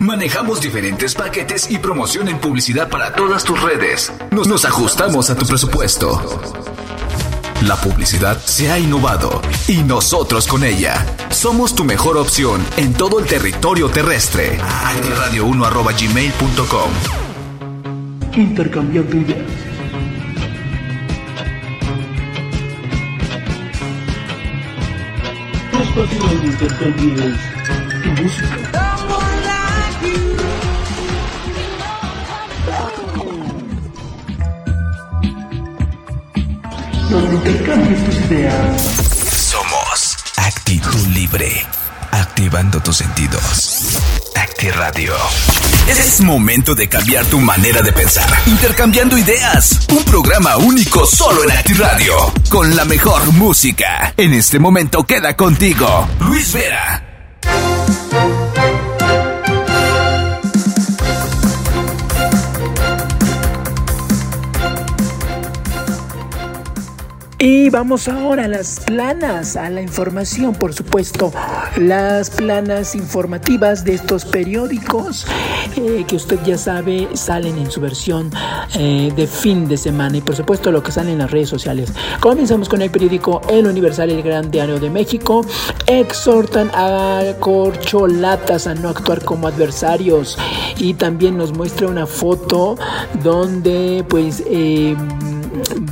Manejamos diferentes paquetes y promoción en publicidad para todas tus redes. Nos, ajustamos a tu presupuesto. La publicidad se ha innovado y nosotros con ella. Somos tu mejor opción en todo el territorio terrestre. Radio1.gmail.com Intercambiando ideas. Tu música. Donde tus ideas. Somos Actitud Libre. Activando tus sentidos. Acti Radio. Es momento de cambiar tu manera de pensar. Intercambiando ideas. Un programa único solo en Acti Radio. Con la mejor música. En este momento queda contigo. Luis Vera. Y vamos ahora a las planas, a la información, por supuesto, las planas informativas de estos periódicos eh, que usted ya sabe salen en su versión eh, de fin de semana y por supuesto lo que sale en las redes sociales. Comenzamos con el periódico El Universal, el Gran Diario de México, exhortan a corcholatas a no actuar como adversarios y también nos muestra una foto donde pues... Eh,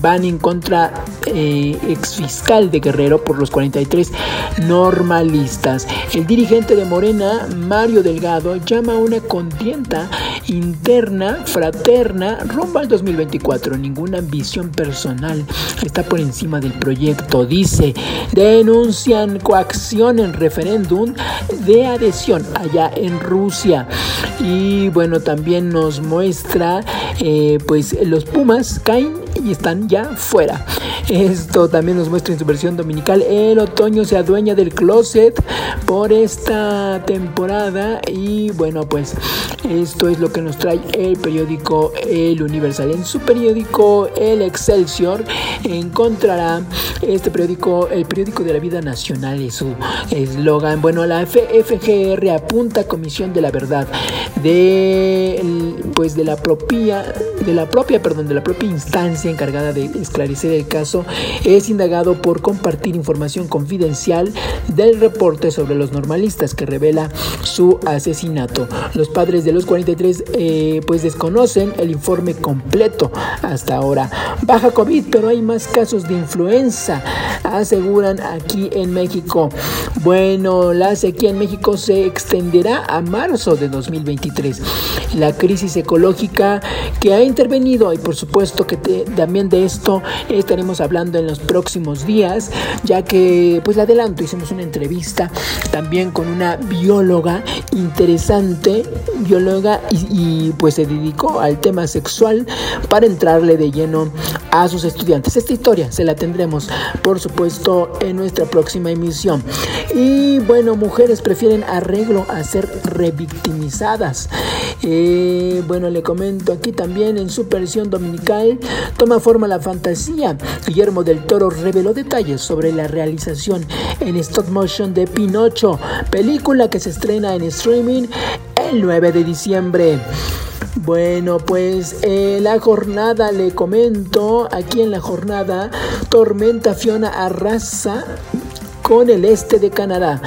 van en contra eh, ex fiscal de Guerrero por los 43 normalistas. El dirigente de Morena, Mario Delgado, llama a una contienda interna, fraterna, rumbo al 2024. Ninguna ambición personal está por encima del proyecto. Dice, denuncian coacción en referéndum de adhesión allá en Rusia. Y bueno, también nos muestra, eh, pues los Pumas caen y están ya fuera. Esto también nos muestra en su versión dominical. El otoño se adueña del closet por esta temporada. Y bueno, pues esto es lo que nos trae el periódico El Universal. En su periódico El Excelsior encontrará este periódico, el periódico de la vida nacional, es su eslogan. Bueno, la FGR apunta Comisión de la Verdad de pues de la propia de la propia, perdón, de la propia instancia encargada de esclarecer el caso es indagado por compartir información confidencial del reporte sobre los normalistas que revela su asesinato. Los padres de los 43 eh, pues desconocen el informe completo hasta ahora. Baja COVID, pero hay más casos de influenza, aseguran aquí en México. Bueno, la sequía en México se extenderá a marzo de 2023. La crisis ecológica que ha intervenido y por supuesto que también de esto estaremos hablando en los próximos días, ya que pues le adelanto, hicimos una entrevista también con una bióloga interesante, bióloga y, pues se dedicó al tema sexual para entrarle de lleno a sus estudiantes. Esta historia se la tendremos por supuesto en nuestra próxima emisión. Y bueno, mujeres prefieren arreglo a ser revictimizadas. Eh, bueno, le comento aquí también en su versión dominical toma forma la fantasía. Guillermo del Toro reveló detalles sobre la realización en stop motion de Pinocho, película que se estrena en streaming el 9 de diciembre. Bueno, pues eh, la jornada, le comento, aquí en la jornada, Tormenta Fiona arrasa con el este de Canadá.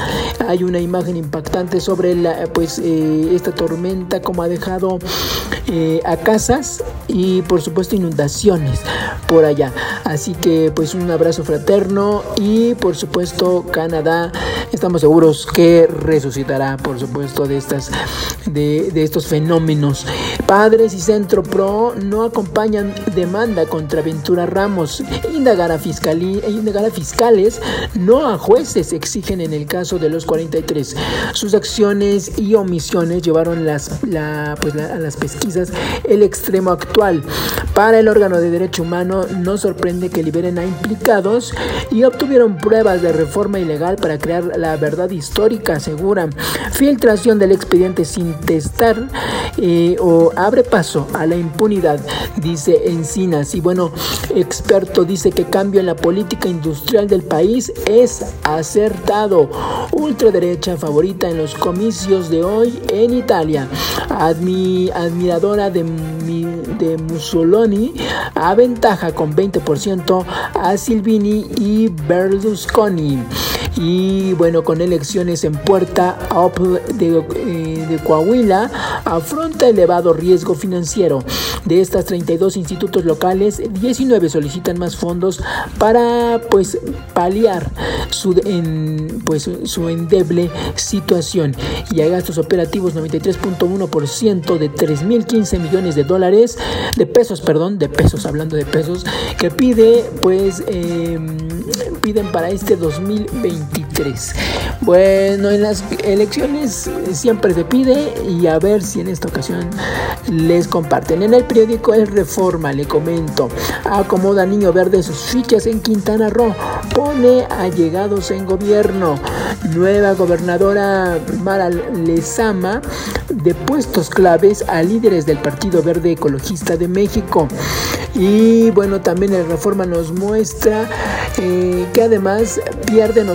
Hay una imagen impactante sobre la, pues, eh, esta tormenta, como ha dejado eh, a casas y por supuesto inundaciones por allá. Así que pues un abrazo fraterno y por supuesto Canadá, estamos seguros que resucitará por supuesto de estas de, de estos fenómenos. Padres y Centro Pro no acompañan demanda contra Ventura Ramos. Indagar a, fiscalía, indagar a fiscales, no a jueces, exigen en el caso de los 43. Sus acciones y omisiones llevaron las, la, pues, a las pesquisas el extremo actual. Para el órgano de derecho humano no sorprende que liberen a implicados y obtuvieron pruebas de reforma ilegal para crear la verdad histórica, aseguran. Filtración del expediente sin testar eh, o abre paso a la impunidad, dice Encinas. Y bueno, experto dice que cambio en la política industrial del país es acertado. Ultraderecha favorita en los comicios de hoy en Italia. admiradora de, de Mussolini aventaja con 20% a Silvini y Berlusconi. Y bueno, con elecciones en puerta, de, eh, de Coahuila afronta elevado riesgo financiero. De estas 32 institutos locales, 19 solicitan más fondos para pues paliar su, en, pues, su endeble situación. Y hay gastos operativos 93.1% de 3.015 millones de dólares, de pesos, perdón, de pesos, hablando de pesos, que pide pues... Em, piden para este 2023. Bueno, en las elecciones siempre se pide y a ver si en esta ocasión les comparten. En el periódico El Reforma le comento, acomoda Niño Verde sus fichas en Quintana Roo, pone allegados en gobierno, nueva gobernadora Mara Lezama de puestos claves a líderes del Partido Verde Ecologista de México. Y bueno, también el Reforma nos muestra eh, que además pierden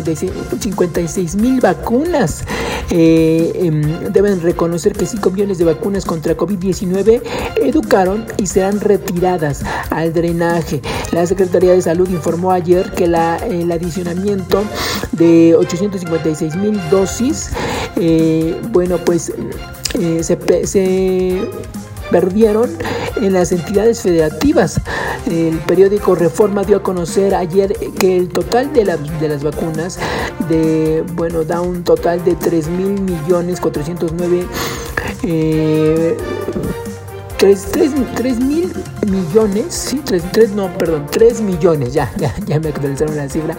856 mil vacunas. Eh, em, deben reconocer que 5 millones de vacunas contra COVID-19 educaron y serán retiradas al drenaje. La Secretaría de Salud informó ayer que la, el adicionamiento de 856 mil dosis, eh, bueno, pues se, se perdieron en las entidades federativas. El periódico Reforma dio a conocer ayer que el total de, de las vacunas de, bueno, da un total de 3 mil millones 409 eh, 3, mil millones, sí, 3, no, perdón, 3 millones, ya, ya, ya me actualizaron la cifra,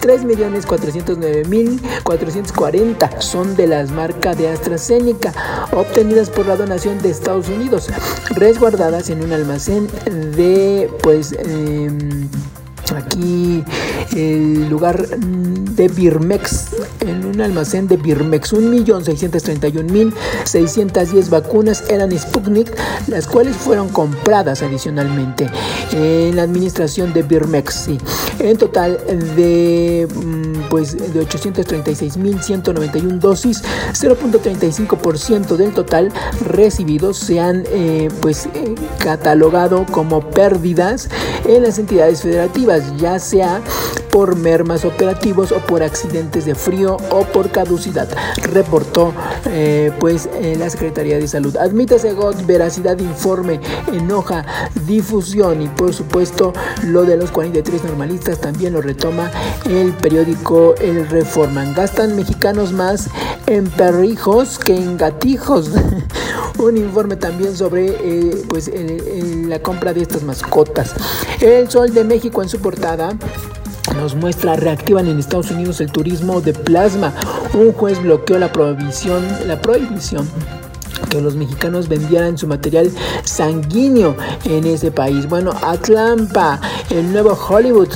3 millones 409 mil 440 son de las marcas de AstraZeneca, obtenidas por la donación de Estados Unidos, resguardadas en un almacén de, pues, eh, aquí el lugar de Birmex, en un almacén de Birmex, 1.631.610 vacunas eran Sputnik, las cuales fueron compradas adicionalmente en la administración de Birmex. Sí. En total de, mm, pues, de 836.191 dosis, 0.35% del total recibidos se han eh, pues, eh, catalogado como pérdidas en las entidades federativas, ya sea por mermas operativos o por accidentes de frío o por caducidad, reportó eh, pues la Secretaría de Salud. Admite Segot veracidad informe, enoja, difusión y por supuesto lo de los 43 normalistas también lo retoma el periódico El Reforman. Gastan mexicanos más en perrijos que en gatijos. Un informe también sobre eh, pues, la compra de estas mascotas. El Sol de México en su portada nos muestra reactivan en Estados Unidos el turismo de plasma. Un juez bloqueó la prohibición, la prohibición que los mexicanos vendieran su material sanguíneo en ese país. Bueno, Atlanta, el nuevo Hollywood,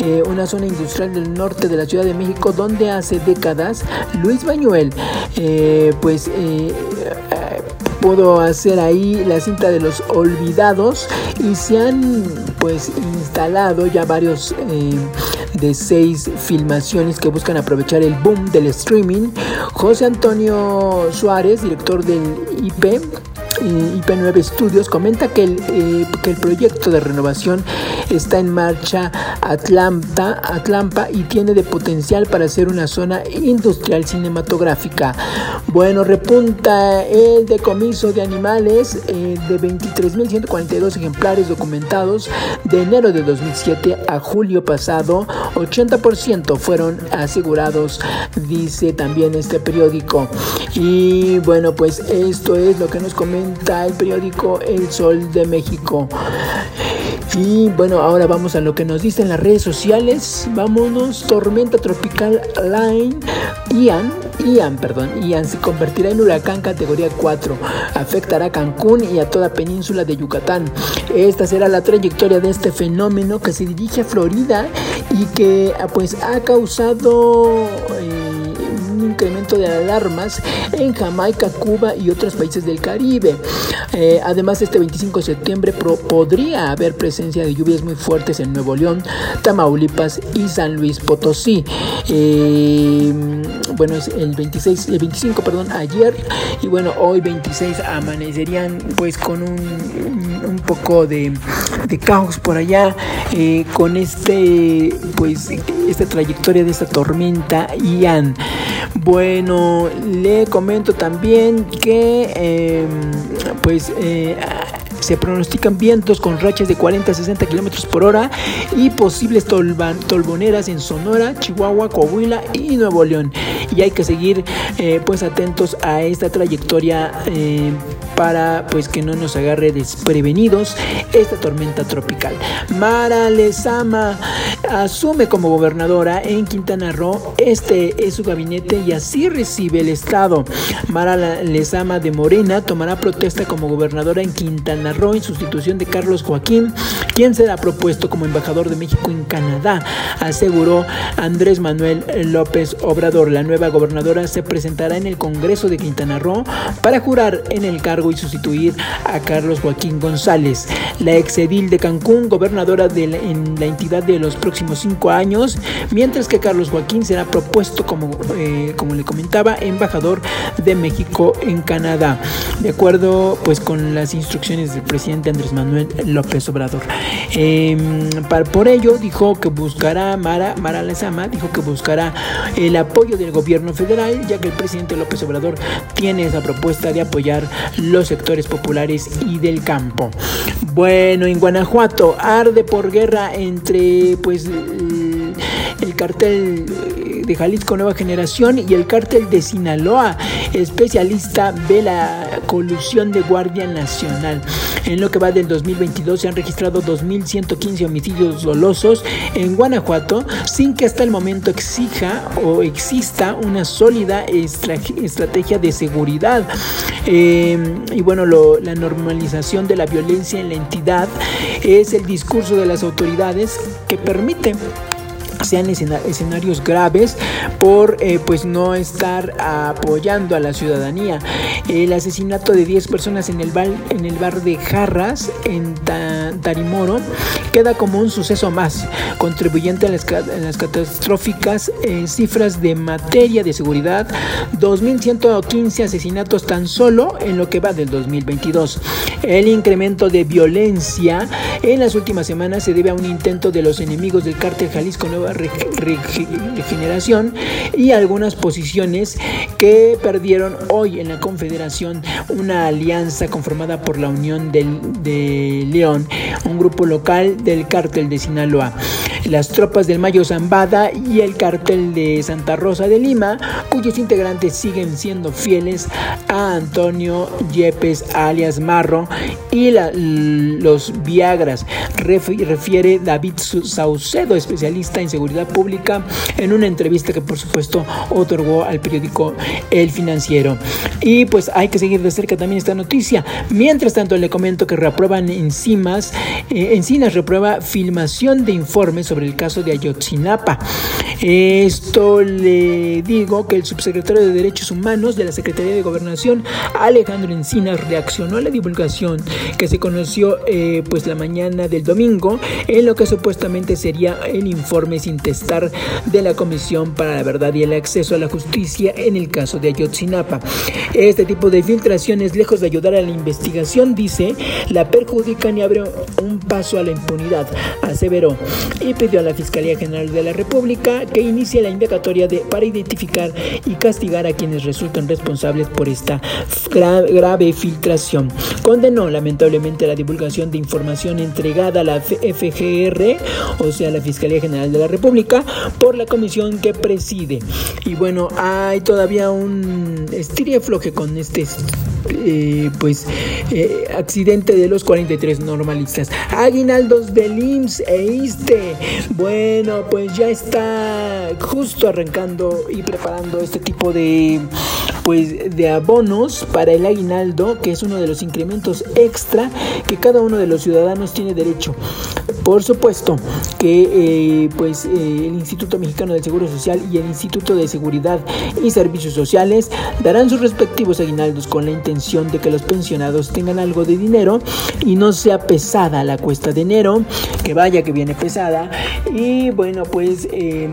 eh, una zona industrial del norte de la Ciudad de México donde hace décadas Luis Bañuel, eh, pues pudo hacer ahí la cinta de los olvidados y se han pues instalado ya varios eh, de seis filmaciones que buscan aprovechar el boom del streaming. José Antonio Suárez, director del IP, IP9 Studios comenta que el, eh, que el proyecto de renovación está en marcha Atlanta, Atlanta y tiene de potencial para ser una zona industrial cinematográfica. Bueno, repunta el decomiso de animales eh, de 23.142 ejemplares documentados de enero de 2007 a julio pasado. 80% fueron asegurados, dice también este periódico. Y bueno, pues esto es lo que nos comenta el periódico El Sol de México. Y bueno, ahora vamos a lo que nos dicen las redes sociales. Vámonos, tormenta tropical Line Ian Ian, perdón, Ian se convertirá en huracán categoría 4. Afectará a Cancún y a toda península de Yucatán. Esta será la trayectoria de este fenómeno que se dirige a Florida y que pues ha causado... Eh, incremento de alarmas en Jamaica, Cuba y otros países del Caribe. Eh, además, este 25 de septiembre podría haber presencia de lluvias muy fuertes en Nuevo León, Tamaulipas y San Luis Potosí. Eh, bueno, es el 26, el 25, perdón, ayer y bueno, hoy 26 amanecerían pues con un, un poco de, de, caos por allá eh, con este pues esta trayectoria de esta tormenta Ian. Bueno, le comento también que em, pues eh, se pronostican vientos con rachas de 40 a 60 kilómetros por hora y posibles tolboneras en Sonora, Chihuahua, Coahuila y Nuevo León. Y hay que seguir eh, pues atentos a esta trayectoria eh, para pues que no nos agarre desprevenidos esta tormenta tropical. Mara Lezama asume como gobernadora en Quintana Roo. Este es su gabinete y así recibe el estado. Mara Lezama de Morena tomará protesta como gobernadora en Quintana Roo en sustitución de Carlos Joaquín, quien será propuesto como embajador de México en Canadá, aseguró Andrés Manuel López Obrador. La nueva gobernadora se presentará en el Congreso de Quintana Roo para jurar en el cargo y sustituir a Carlos Joaquín González. La exedil de Cancún, gobernadora de en la entidad de los próximos cinco años, mientras que Carlos Joaquín será propuesto como, eh, como le comentaba, embajador de México en Canadá, de acuerdo pues con las instrucciones del presidente Andrés Manuel López Obrador. Em, por ello dijo que buscará, Mara, Mara Lezama dijo que buscará el apoyo del gobierno federal, ya que el presidente López Obrador tiene esa propuesta de apoyar los sectores populares y del campo. Bueno, en Guanajuato arde por guerra entre pues el cartel de Jalisco Nueva Generación y el cártel de Sinaloa. Especialista ve la colusión de Guardia Nacional. En lo que va del 2022 se han registrado 2.115 homicidios dolosos en Guanajuato sin que hasta el momento exija o exista una sólida estrategia de seguridad. Eh, y bueno, la normalización de la violencia en la entidad es el discurso de las autoridades que permite sean escenarios graves por eh, pues no estar apoyando a la ciudadanía. El asesinato de 10 personas en el bar, en el bar de Jarras en Tarimoro queda como un suceso más, contribuyente a las, catastróficas eh, cifras de materia de seguridad, 2.115 asesinatos tan solo en lo que va del 2022. El incremento de violencia en las últimas semanas se debe a un intento de los enemigos del cártel Jalisco Nueva regeneración y algunas posiciones que perdieron hoy en la Confederación una alianza conformada por la Unión del, de León, un grupo local del cártel de Sinaloa. Las tropas del Mayo Zambada y el cártel de Santa Rosa de Lima, cuyos integrantes siguen siendo fieles a Antonio Yepes alias Marro y los Viagras, refiere David Saucedo, especialista en seguridad Pública en una entrevista que por supuesto otorgó al periódico El Financiero. Y pues hay que seguir de cerca también esta noticia. Mientras tanto le comento que reaprueban enzimas, eh, Encinas reprueba filmación de informes sobre el caso de Ayotzinapa. Esto le digo que el subsecretario de Derechos Humanos de la Secretaría de Gobernación, Alejandro Encinas, reaccionó a la divulgación que se conoció eh, pues la mañana del domingo en lo que supuestamente sería el informe sin testar de la Comisión para la Verdad y el Acceso a la Justicia en el caso de Ayotzinapa. Este tipo de filtraciones, lejos de ayudar a la investigación, dice, la perjudican y abre un paso a la impunidad, aseveró, y pidió a la Fiscalía General de la República que inicie la indagatoria para identificar y castigar a quienes resultan responsables por esta grave filtración. Condenó lamentablemente la divulgación de información entregada a la FGR, o sea, la Fiscalía General de la República, por la comisión que preside. Y bueno, hay todavía un estiria floje con este eh, pues eh, accidente de los 43 normalistas. Aguinaldos del IMSS e ISTE. Bueno, pues ya está justo arrancando y preparando este tipo de pues de abonos para el aguinaldo, que es uno de los incrementos extra que cada uno de los ciudadanos tiene derecho. Por supuesto que eh, pues, eh, el Instituto Mexicano del Seguro Social y el Instituto de Seguridad y Servicios Sociales darán sus respectivos aguinaldos con la intención de que los pensionados tengan algo de dinero y no sea pesada la cuesta de enero, que vaya que viene pesada. Y bueno, pues em,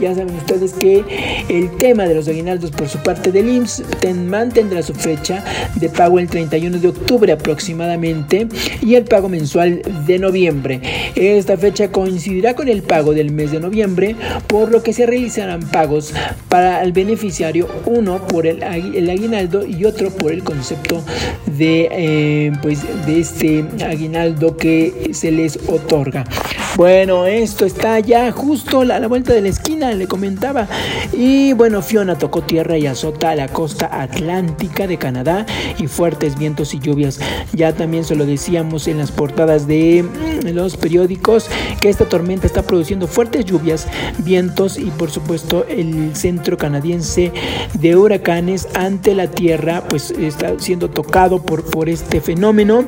ya saben ustedes que el tema de los aguinaldos por su parte del IMSS mantendrá su fecha de pago el 31 de octubre aproximadamente y el pago mensual de noviembre. Esta fecha coincidirá con el pago del mes de noviembre, por lo que se realizarán pagos para el beneficiario, uno por el, aguinaldo y otro por el concepto de, eh, pues, de este aguinaldo que se les otorga. Bueno, esto está ya justo a la vuelta de la esquina, le comentaba. Y bueno, Fiona tocó tierra y azota la costa atlántica de Canadá y fuertes vientos y lluvias. Ya también se lo decíamos en las portadas de mm, los periódicos que esta tormenta está produciendo fuertes lluvias, vientos y por supuesto el centro canadiense de huracanes ante la tierra pues está siendo tocado por, por este fenómeno.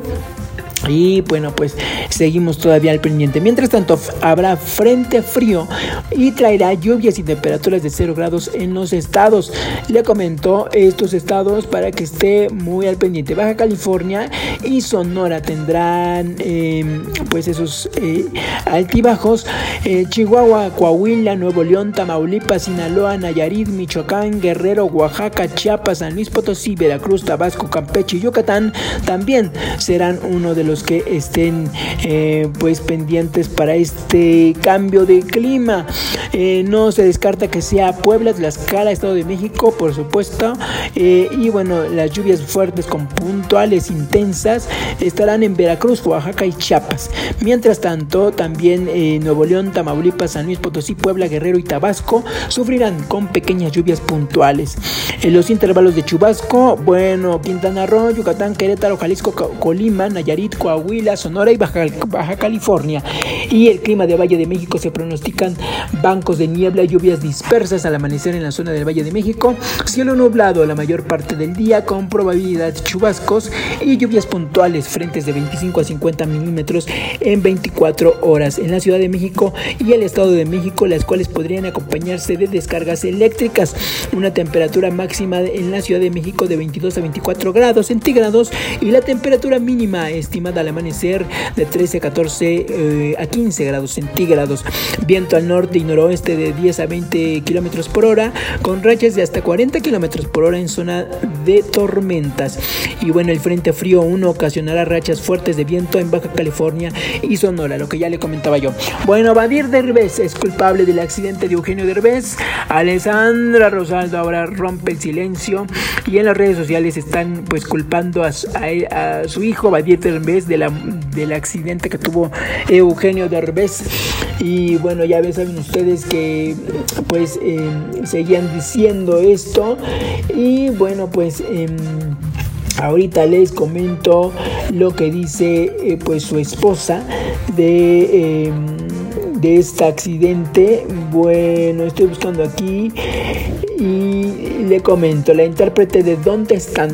Y bueno, pues seguimos todavía al pendiente. Mientras tanto, habrá frente frío y traerá lluvias y temperaturas de 0 grados en los estados. Le comentó estos estados para que esté muy al pendiente. Baja California y Sonora tendrán em, pues esos eh, altibajos. Eh, Chihuahua, Coahuila, Nuevo León, Tamaulipas, Sinaloa, Nayarit, Michoacán, Guerrero, Oaxaca, Chiapas, San Luis Potosí, Veracruz, Tabasco, Campeche y Yucatán también serán uno de los que estén eh, pues pendientes para este cambio de clima. Eh, no se descarta que sea Puebla, Tlaxcala, Estado de México, por supuesto. Eh, y bueno, las lluvias fuertes con puntuales intensas estarán en Veracruz, Oaxaca y Chiapas. Mientras tanto, también Nuevo León, Tamaulipas, San Luis Potosí, Puebla, Guerrero y Tabasco sufrirán con pequeñas lluvias puntuales. En los intervalos de chubasco, bueno, Quintana Roo, Yucatán, Querétaro, Jalisco, Colima, Nayarit, Coahuila, Sonora y Baja, California. Y el clima de Valle de México se pronostican bancos de niebla lluvias dispersas al amanecer en la zona del Valle de México, cielo nublado la mayor parte del día con probabilidad de chubascos y lluvias puntuales, frentes de 25 a 50 milímetros en 24 horas. En la Ciudad de México y el Estado de México, las cuales podrían acompañarse de descargas eléctricas, una temperatura máxima en la Ciudad de México de 22 a 24 grados centígrados y la temperatura mínima estimada al amanecer de 13 a 14 eh, a 15 grados centígrados. Viento al norte y noroeste de 10 a 20 kilómetros por hora, con rachas de hasta 40 kilómetros por hora en zona de tormentas. Y bueno, el frente frío 1 ocasionará rachas fuertes de viento en Baja California y Sonora, lo que ya le comentaba yo. Bueno, Badir Derbez es culpable del accidente de Eugenio Derbez. Alessandra Rosaldo ahora rompe el silencio y en las redes sociales están pues culpando a, a su hijo Badir Derbez de la, del accidente que tuvo Eugenio Derbez. Y bueno, ya saben ustedes que pues em, seguían diciendo esto. Y bueno, pues... Em, ahorita les comento lo que dice eh, pues su esposa de, em, de este accidente. Bueno, estoy buscando aquí y le comento, la intérprete de ¿Dónde están?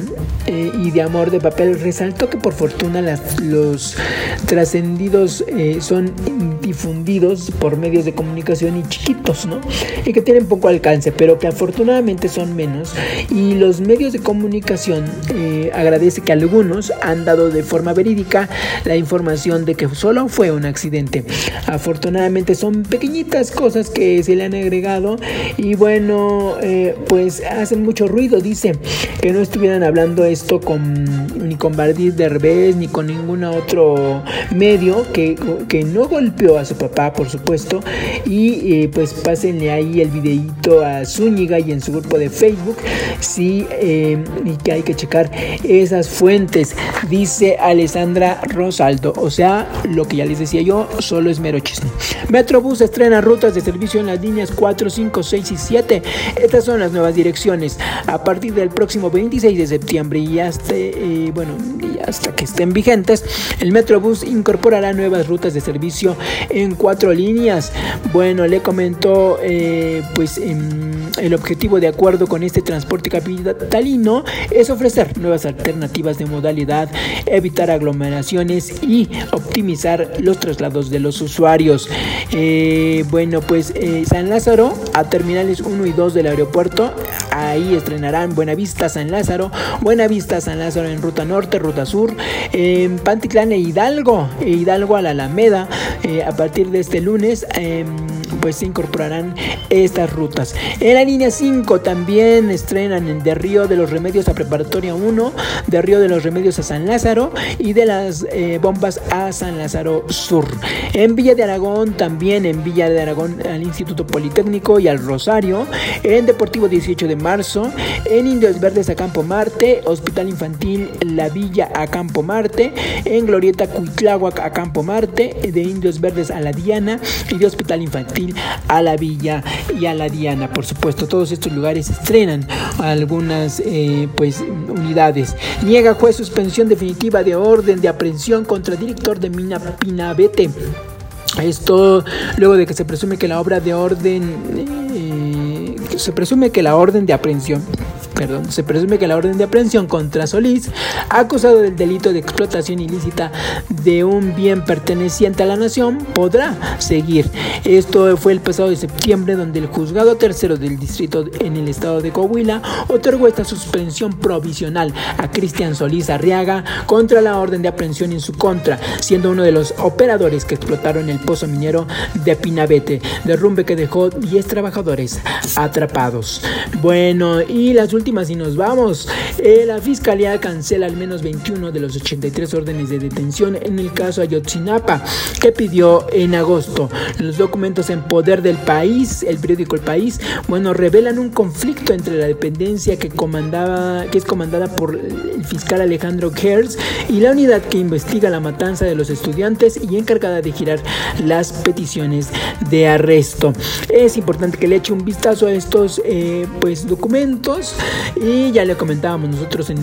Eh, y de Amor de Papel resaltó que por fortuna las, los trascendidos eh, son difundidos por medios de comunicación y chiquitos, ¿no? Y que tienen poco alcance, pero que afortunadamente son menos. Y los medios de comunicación eh, agradece que algunos han dado de forma verídica la información de que solo fue un accidente. Afortunadamente son pequeñitas cosas que se le han agregado y bueno, pues hacen mucho ruido, dice, que no estuvieran hablando esto con, ni con Bardir Derbez ni con ningún otro medio que, que, no golpeó a su papá, por supuesto. Y eh, pues pásenle ahí el videito a Zúñiga y en su grupo de Facebook. Sí, eh, y que hay que checar esas fuentes, dice Alessandra Rosaldo. O sea, lo que ya les decía yo, solo es mero chisme. Metrobús estrena rutas de servicio en las líneas 4, 5, 6 y 7. Estas son las nuevas direcciones. A partir del próximo 26 de septiembre y hasta, eh, bueno, y hasta que estén vigentes, el Metrobús incorporará nuevas rutas de servicio en cuatro líneas. Bueno, le comentó eh, pues el objetivo de acuerdo con este transporte capitalino es ofrecer nuevas alternativas de modalidad, evitar aglomeraciones y optimizar los traslados de los usuarios. Eh, bueno, pues San Lázaro a terminales 1 y 2 del aeropuerto, ahí estrenarán Buenavista San Lázaro, Buenavista San Lázaro en ruta norte, ruta sur, en Pantitlán e Hidalgo, e Hidalgo a la Alameda, eh, a partir de este lunes em, pues se incorporarán estas rutas. En la línea 5 también estrenan de Río de los Remedios a Preparatoria 1, de Río de los Remedios a San Lázaro y de las eh, bombas a San Lázaro Sur. En Villa de Aragón también, en Villa de Aragón al Instituto Politécnico y al Rosario, en Deportivo 18 de marzo, en Indios Verdes a Campo Marte, Hospital Infantil La Villa a Campo Marte, en Glorieta Cuitláhuac a Campo Marte, de Indios Verdes a La Diana y de Hospital Infantil a La Villa y a La Diana. Por supuesto, todos estos lugares estrenan algunas eh, pues unidades. Niega juez suspensión definitiva de orden de aprehensión contra el director de Mina Pinabete. Esto luego de que se presume que la obra de orden se presume que la orden de aprehensión perdón, se presume que la orden de aprehensión contra Solís, acusado del delito de explotación ilícita de un bien perteneciente a la nación, podrá seguir. Esto fue el pasado de septiembre donde el juzgado tercero del distrito en el estado de Coahuila otorgó esta suspensión provisional a Cristian Solís Arriaga contra la orden de aprehensión en su contra, siendo uno de los operadores que explotaron el pozo minero de Pinabete, derrumbe que dejó 10 trabajadores atrapados. Bueno, y las últimas y nos vamos. Eh, la fiscalía cancela al menos 21 de los 83 órdenes de detención en el caso Ayotzinapa que pidió en agosto. Los documentos en poder del país, el periódico El País, bueno, revelan un conflicto entre la dependencia que comandaba, que es comandada por el fiscal Alejandro Gers y la unidad que investiga la matanza de los estudiantes y encargada de girar las peticiones de arresto. Es importante que le eche un vistazo a estos eh, pues documentos y ya le comentábamos nosotros en,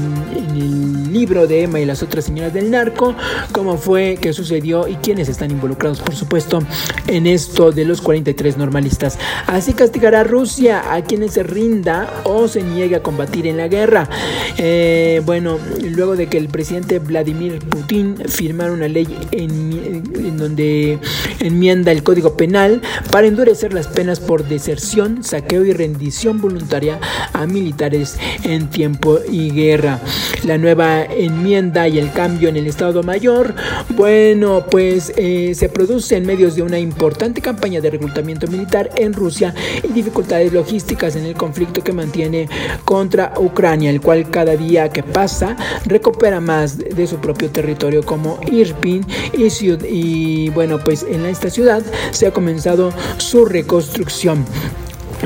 el libro de Emma y las otras señoras del narco, cómo fue, qué sucedió y quiénes están involucrados, por supuesto, en esto de los 43 normalistas. Así castigará Rusia a quienes se rinda o se niegue a combatir en la guerra. Eh, bueno, luego de que el presidente Vladimir Putin firmara una ley en donde enmienda el Código Penal para endurecer las penas por deserción, saqueo y rendición voluntaria a militares en tiempo y guerra. La nueva enmienda y el cambio en el Estado Mayor, bueno, pues eh, se produce en medios de una importante campaña de reclutamiento militar en Rusia y dificultades logísticas en el conflicto que mantiene contra Ucrania, el cual cada día que pasa recupera más de su propio territorio como Irpin y, y bueno, pues en esta ciudad se ha comenzado su reconstrucción.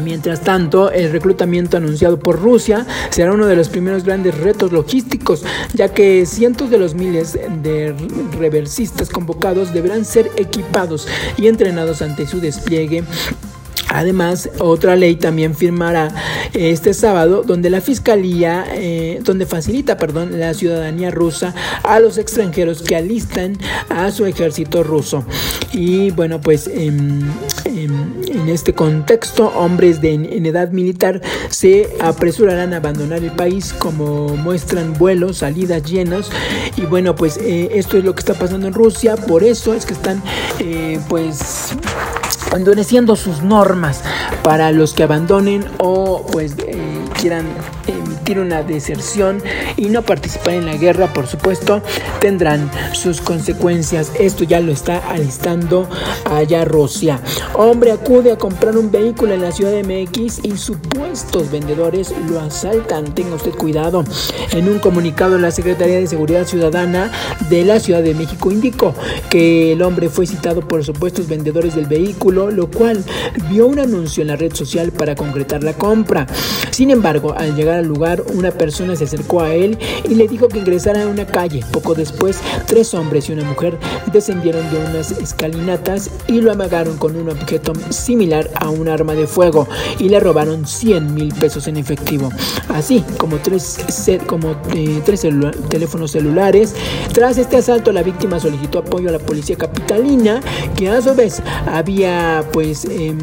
Mientras tanto, el reclutamiento anunciado por Rusia será uno de los primeros grandes retos logísticos, ya que cientos de los miles de reversistas convocados deberán ser equipados y entrenados ante su despliegue Además, otra ley también firmará este sábado donde la fiscalía, eh, donde facilita, perdón, la ciudadanía rusa a los extranjeros que alistan a su ejército ruso. Y bueno, pues en, este contexto, hombres de, en edad militar se apresurarán a abandonar el país como muestran vuelos, salidas llenos. Y bueno, pues eh, esto es lo que está pasando en Rusia. Por eso es que están, eh, pues endureciendo sus normas para los que abandonen o pues eh, quieran emitir una deserción y no participar en la guerra, por supuesto, tendrán sus consecuencias. Esto ya lo está alistando allá Rusia. Hombre acude a comprar un vehículo en la ciudad de MX y supuestos vendedores lo asaltan. Tenga usted cuidado. En un comunicado, la Secretaría de Seguridad Ciudadana de la Ciudad de México indicó que el hombre fue citado por supuestos vendedores del vehículo, lo cual vio un anuncio en la red social para concretar la compra. Sin embargo, al llegar al lugar, una persona se acercó a él y le dijo que ingresara a una calle. Poco después, tres hombres y una mujer descendieron de unas escalinatas y lo amagaron con un objeto similar a un arma de fuego y le robaron 100 100 mil pesos en efectivo, así como tres, como, eh, tres teléfonos celulares. Tras este asalto, la víctima solicitó apoyo a la policía capitalina, que a su vez había pues, em,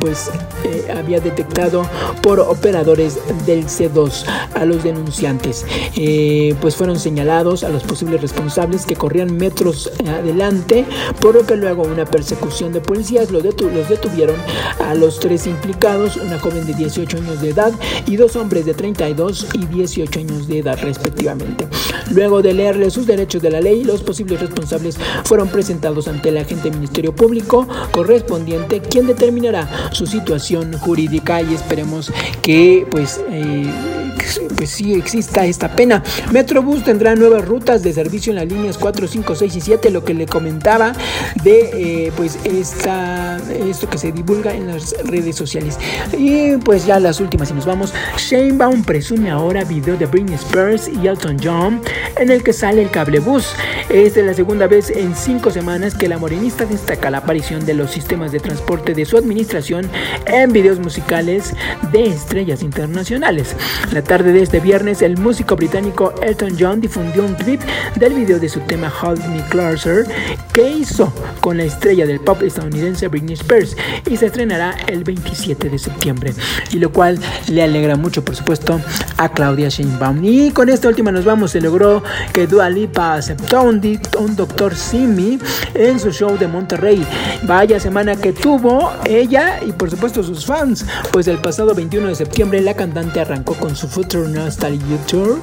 pues eh, había detectado por operadores del C2 a los denunciantes. Eh, pues fueron señalados a los posibles responsables que corrían metros adelante, por lo que luego una persecución de policías los, los detuvieron a los tres implicados, una joven de 18 años de edad y dos hombres de 32 y 18 años de edad respectivamente. Luego de leerle sus derechos de la ley, los posibles responsables fueron presentados ante el agente Ministerio Público correspondiente, quien determinará su situación jurídica y esperemos que pues eh, pues sí exista esta pena. Metrobús tendrá nuevas rutas de servicio en las líneas 4, 5, 6 y 7, lo que le comentaba de eh, pues esta, esto que se divulga en las redes sociales. Y pues ya las últimas, y nos vamos. Shane Baum presume ahora video de Britney Spears y Elton John en el que sale el cablebús. Es la segunda vez en cinco semanas que la morenista destaca la aparición de los sistemas de transporte de su administración en videos musicales de estrellas internacionales. La tarde de este viernes, el músico británico Elton John difundió un clip del video de su tema Hold Me Closer que hizo con la estrella del pop estadounidense Britney Spears y se estrenará el 27 de septiembre. Y lo cual le alegra mucho, por supuesto, a Claudia Sheinbaum. Y con esta última nos vamos. Se logró que Dua Lipa aceptó un, un doctor Simi en su show de Monterrey. Vaya semana que tuvo ella y por supuesto sus fans, pues el pasado 21 de septiembre la cantante arrancó con su Future Nostalgia Tour,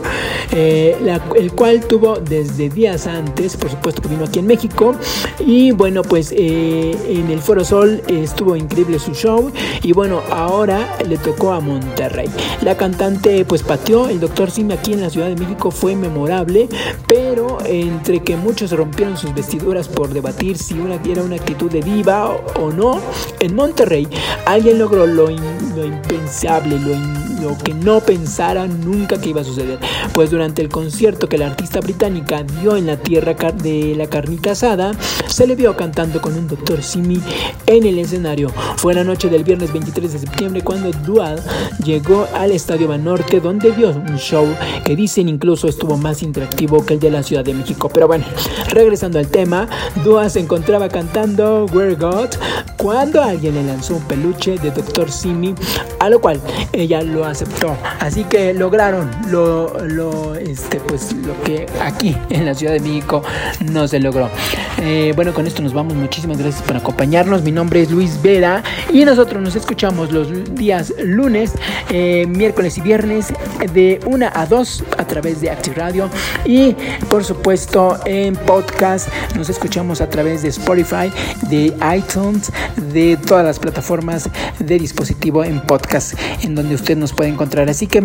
eh, el cual tuvo desde días antes, por supuesto que vino aquí en México. Y bueno, pues eh, en el Foro Sol estuvo increíble su show. Y bueno, ahora le tocó a Monterrey. La cantante pues pateó, el doctor Simi aquí en la Ciudad de México fue memorable, pero entre que muchos rompieron sus vestiduras por debatir si una, era una actitud de diva o, no, en Monterrey alguien logró lo, impensable, lo, lo que no nunca que iba a suceder. Pues durante el concierto que la artista británica dio en la tierra de la carnita asada, se le vio cantando con un doctor Simi en el escenario. Fue la noche del viernes 23 de septiembre cuando Dual llegó al Estadio Banorte donde vio un show que dicen incluso estuvo más interactivo que el de la Ciudad de México. Pero bueno, regresando al tema, Dua se encontraba cantando Where God cuando alguien le lanzó un peluche de Dr. Simi, a lo cual ella lo aceptó. Así que lograron lo, lo, este, pues, lo que aquí en la Ciudad de México no se logró. Eh, bueno, con esto nos vamos. Muchísimas gracias por acompañarnos. Mi nombre es Luis Vera y nosotros nos escuchamos los días lunes, eh, miércoles y viernes de 1 a 2 a través de Active Radio y por supuesto en podcast nos escuchamos a través de Spotify, de iTunes, de todas las plataformas de dispositivo en podcast en donde usted nos puede encontrar. Así que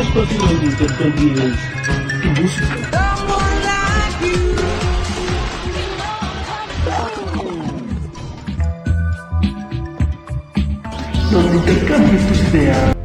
Espacio de intercambio tu música. Los intercambios tus ideas.